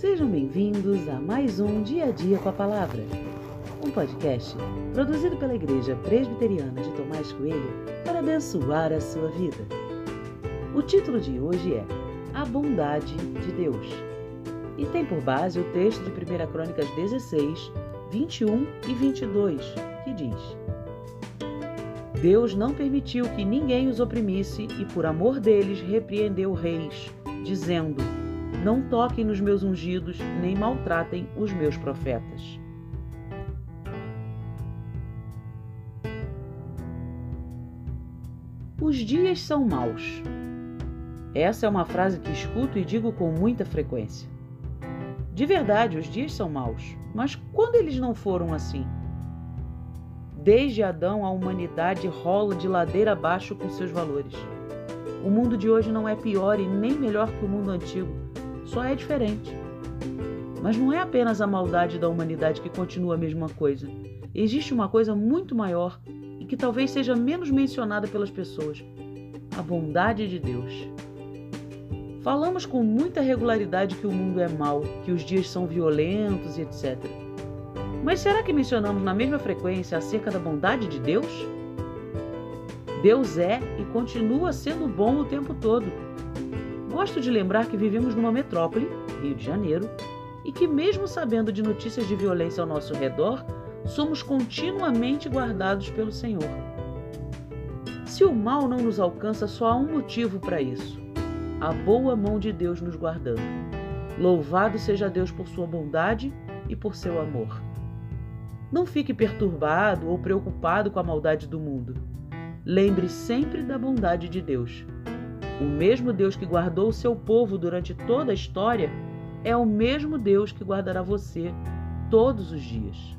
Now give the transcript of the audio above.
Sejam bem-vindos a mais um Dia a Dia com a Palavra, um podcast produzido pela Igreja Presbiteriana de Tomás Coelho para abençoar a sua vida. O título de hoje é A Bondade de Deus e tem por base o texto de 1 Crônicas 16, 21 e 22, que diz: Deus não permitiu que ninguém os oprimisse e, por amor deles, repreendeu reis, dizendo: Não toquem nos meus ungidos, nem maltratem os meus profetas. Os dias são maus. Essa é uma frase que escuto e digo com muita frequência. De verdade, os dias são maus, mas quando eles não foram assim? Desde Adão, a humanidade rola de ladeira abaixo com seus valores. O mundo de hoje não é pior e nem melhor que o mundo antigo, só é diferente. Mas não é apenas a maldade da humanidade que continua a mesma coisa. Existe uma coisa muito maior e que talvez seja menos mencionada pelas pessoas: a bondade de Deus. Falamos com muita regularidade que o mundo é mau, que os dias são violentos e etc. Mas será que mencionamos na mesma frequência acerca da bondade de Deus? Deus é e continua sendo bom o tempo todo. Gosto de lembrar que vivemos numa metrópole, Rio de Janeiro, e que, mesmo sabendo de notícias de violência ao nosso redor, somos continuamente guardados pelo Senhor. Se o mal não nos alcança, só há um motivo para isso: a boa mão de Deus nos guardando. Louvado seja Deus por sua bondade e por seu amor. Não fique perturbado ou preocupado com a maldade do mundo. Lembre sempre da bondade de Deus. O mesmo Deus que guardou o seu povo durante toda a história é o mesmo Deus que guardará você todos os dias.